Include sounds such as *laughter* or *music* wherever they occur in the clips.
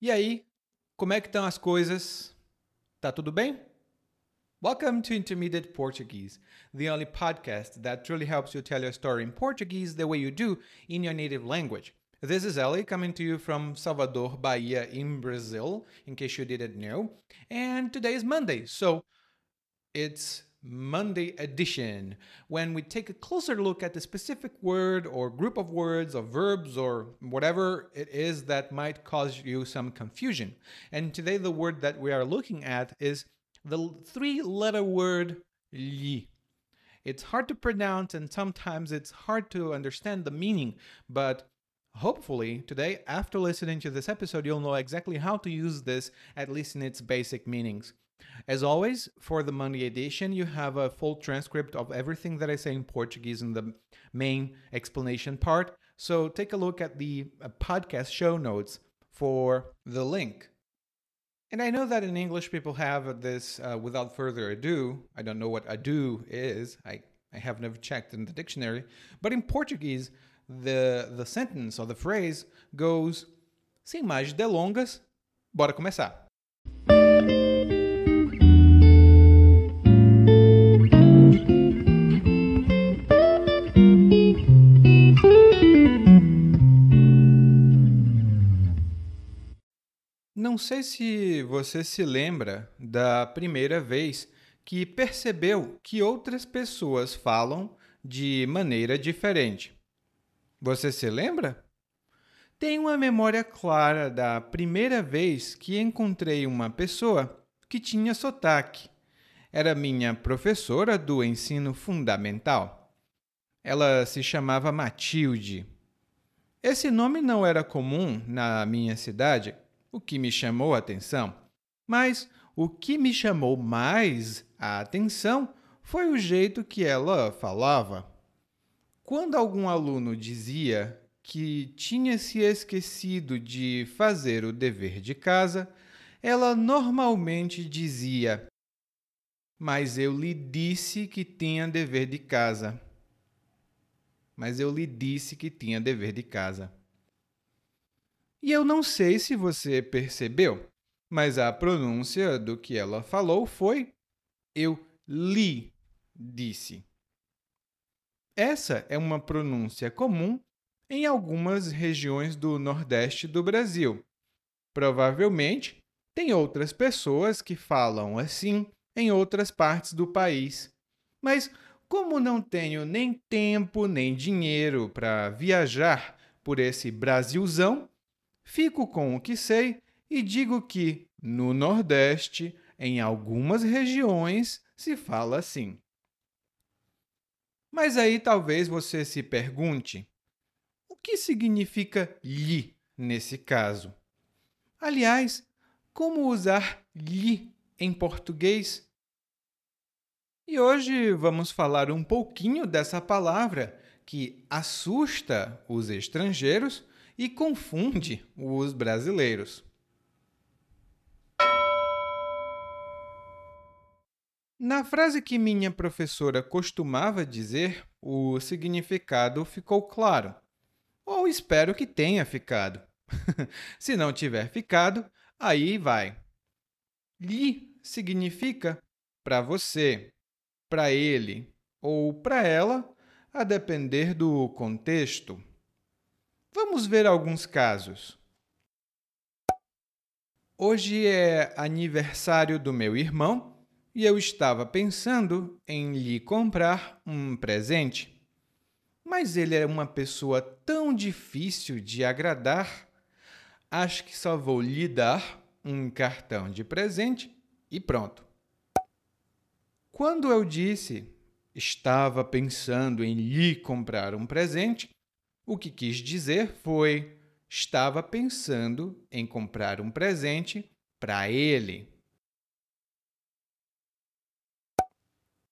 E aí, como é que estão as coisas? Tá tudo bem? Welcome to Intermediate Portuguese, the only podcast that truly helps you tell your story in Portuguese the way you do in your native language. This is Ellie coming to you from Salvador, Bahia, in Brazil, in case you didn't know. And today is Monday, so it's Monday edition, when we take a closer look at the specific word or group of words or verbs or whatever it is that might cause you some confusion. And today, the word that we are looking at is the three letter word li. It's hard to pronounce and sometimes it's hard to understand the meaning, but hopefully today, after listening to this episode, you'll know exactly how to use this, at least in its basic meanings. As always, for the Monday edition, you have a full transcript of everything that I say in Portuguese in the main explanation part. So take a look at the uh, podcast show notes for the link. And I know that in English people have this uh, without further ado. I don't know what ado is. I, I have never checked in the dictionary. But in Portuguese, the, the sentence or the phrase goes sem mais delongas, bora começar. Sei se você se lembra da primeira vez que percebeu que outras pessoas falam de maneira diferente. Você se lembra? Tenho uma memória clara da primeira vez que encontrei uma pessoa que tinha sotaque. Era minha professora do ensino fundamental. Ela se chamava Matilde. Esse nome não era comum na minha cidade o que me chamou a atenção. Mas o que me chamou mais a atenção foi o jeito que ela falava. Quando algum aluno dizia que tinha se esquecido de fazer o dever de casa, ela normalmente dizia: Mas eu lhe disse que tinha dever de casa. Mas eu lhe disse que tinha dever de casa. E eu não sei se você percebeu, mas a pronúncia do que ela falou foi eu li disse. Essa é uma pronúncia comum em algumas regiões do Nordeste do Brasil. Provavelmente tem outras pessoas que falam assim em outras partes do país. Mas como não tenho nem tempo nem dinheiro para viajar por esse Brasilzão, fico com o que sei e digo que, no Nordeste, em algumas regiões, se fala assim. Mas aí talvez você se pergunte: o que significa lhe nesse caso? Aliás, como usar lhe em português? E hoje vamos falar um pouquinho dessa palavra que assusta os estrangeiros e confunde os brasileiros. Na frase que minha professora costumava dizer, o significado ficou claro. Ou espero que tenha ficado. *laughs* Se não tiver ficado, aí vai. Li significa para você, para ele ou para ela, a depender do contexto. Vamos ver alguns casos. Hoje é aniversário do meu irmão e eu estava pensando em lhe comprar um presente. Mas ele é uma pessoa tão difícil de agradar, acho que só vou lhe dar um cartão de presente e pronto. Quando eu disse estava pensando em lhe comprar um presente, o que quis dizer foi: estava pensando em comprar um presente para ele.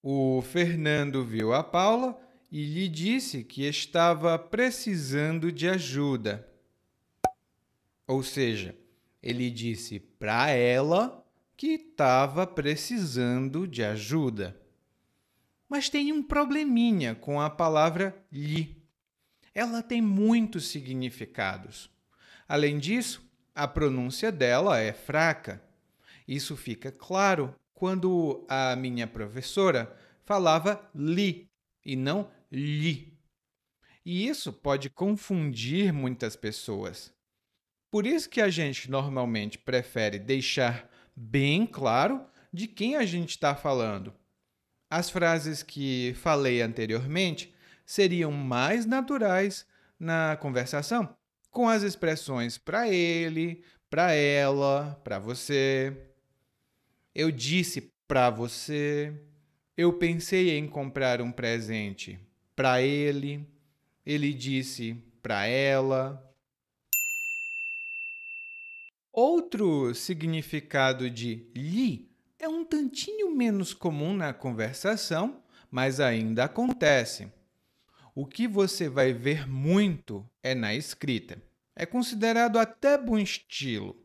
O Fernando viu a Paula e lhe disse que estava precisando de ajuda. Ou seja, ele disse para ela que estava precisando de ajuda. Mas tem um probleminha com a palavra lhe ela tem muitos significados. Além disso, a pronúncia dela é fraca. Isso fica claro quando a minha professora falava li e não li. E isso pode confundir muitas pessoas. Por isso que a gente normalmente prefere deixar bem claro de quem a gente está falando. As frases que falei anteriormente seriam mais naturais na conversação, com as expressões para ele, para ela, para você. Eu disse para você. Eu pensei em comprar um presente para ele. Ele disse para ela. Outro significado de li é um tantinho menos comum na conversação, mas ainda acontece. O que você vai ver muito é na escrita. É considerado até bom estilo.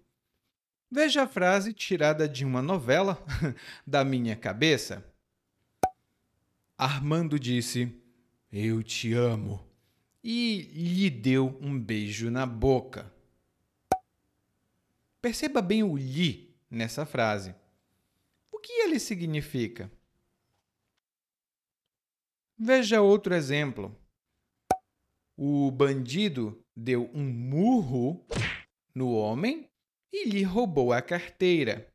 Veja a frase tirada de uma novela *laughs* da minha cabeça. Armando disse: Eu te amo. E lhe deu um beijo na boca. Perceba bem o lhe nessa frase. O que ele significa? Veja outro exemplo. O bandido deu um murro no homem e lhe roubou a carteira.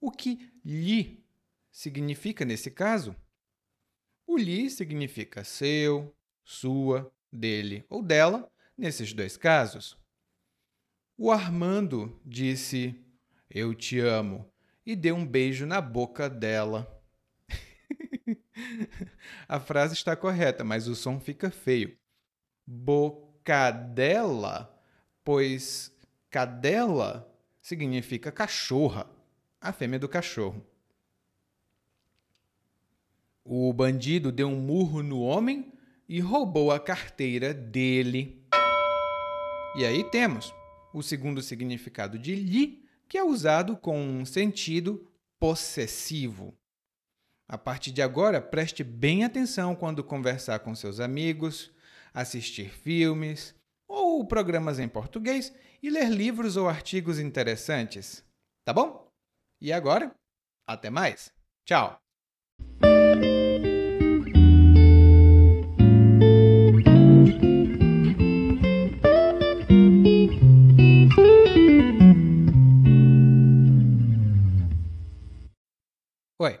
O que lhe significa nesse caso? O lhe significa seu, sua, dele ou dela, nesses dois casos. O Armando disse: Eu te amo, e deu um beijo na boca dela. *laughs* A frase está correta, mas o som fica feio. Bocadela, pois cadela significa cachorra, a fêmea do cachorro. O bandido deu um murro no homem e roubou a carteira dele. E aí temos o segundo significado de li, que é usado com um sentido possessivo. A partir de agora, preste bem atenção quando conversar com seus amigos, assistir filmes ou programas em português e ler livros ou artigos interessantes. Tá bom? E agora, até mais. Tchau! Oi,